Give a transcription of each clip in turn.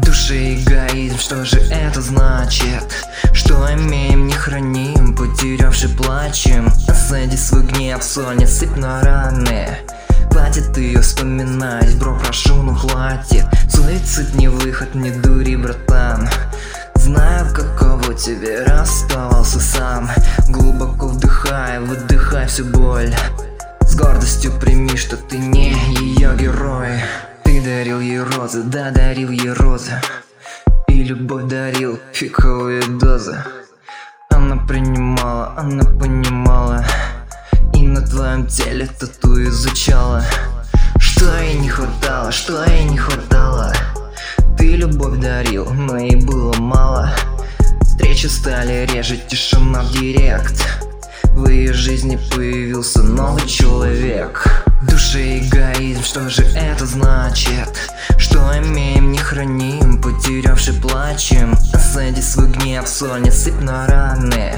душе эгоизм, что же это значит? Что имеем, не храним, потерявши плачем Осади свой гнев, соль, не сыпь на раны. Хватит ее вспоминать, бро, прошу, ну хватит. Суицид не выход, не дури, братан. Знаю, каково тебе расставался сам. Глубоко вдыхай, выдыхай всю боль. С гордостью прими, что ты не ее герой Ты дарил ей розы, да, дарил ей розы. И любовь дарил фиковые дозы. Она принимала, она понимала. И на твоем теле тату изучала. Что ей не хватало, что ей не хватало. Ты любовь дарил, но и было мало. Встречи стали реже, тишина в директ. В ее жизни появился новый человек В душе эгоизм, что же это значит? Что имеем, не храним, потерявши плачем. Осади свой гнев, соль, не сыпь на раны.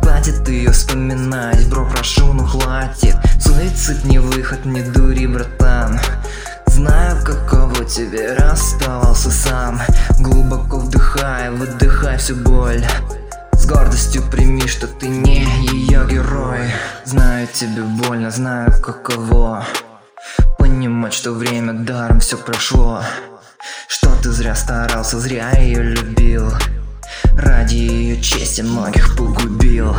Хватит ее вспоминать, бро, прошу, ну хватит. Суицид не выход, не дури, братан. Знаю, каково тебе расставался сам. Глубоко вдыхай, выдыхай всю боль. С гордостью прими, что ты не ее герой. Знаю, тебе больно, знаю, каково. Понимать, что время даром все прошло. Что ты зря старался, зря ее любил. Ради ее чести многих погубил.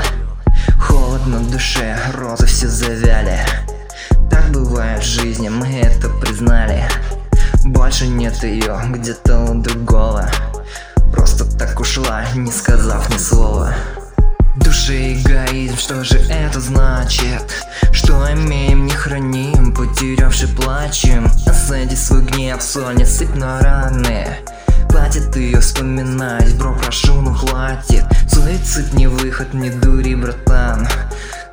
Холод на душе, розы все завяли. Так бывает в жизни, мы это признали. Больше нет ее где-то у другого. Просто так ушла, не сказав ни слова Душе эгоизм, что же это значит? Что имеем, не храним, потерявши плачем. Осади свой гнев, соль, не сыпь на раны. Хватит ее вспоминать, бро, прошу, ну хватит. Суицид не выход, не дури, братан.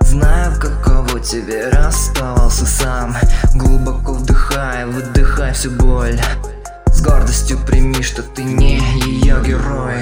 Знаю, каково тебе расставался сам. Глубоко вдыхай, выдыхай всю боль. С гордостью прими, что ты не ее герой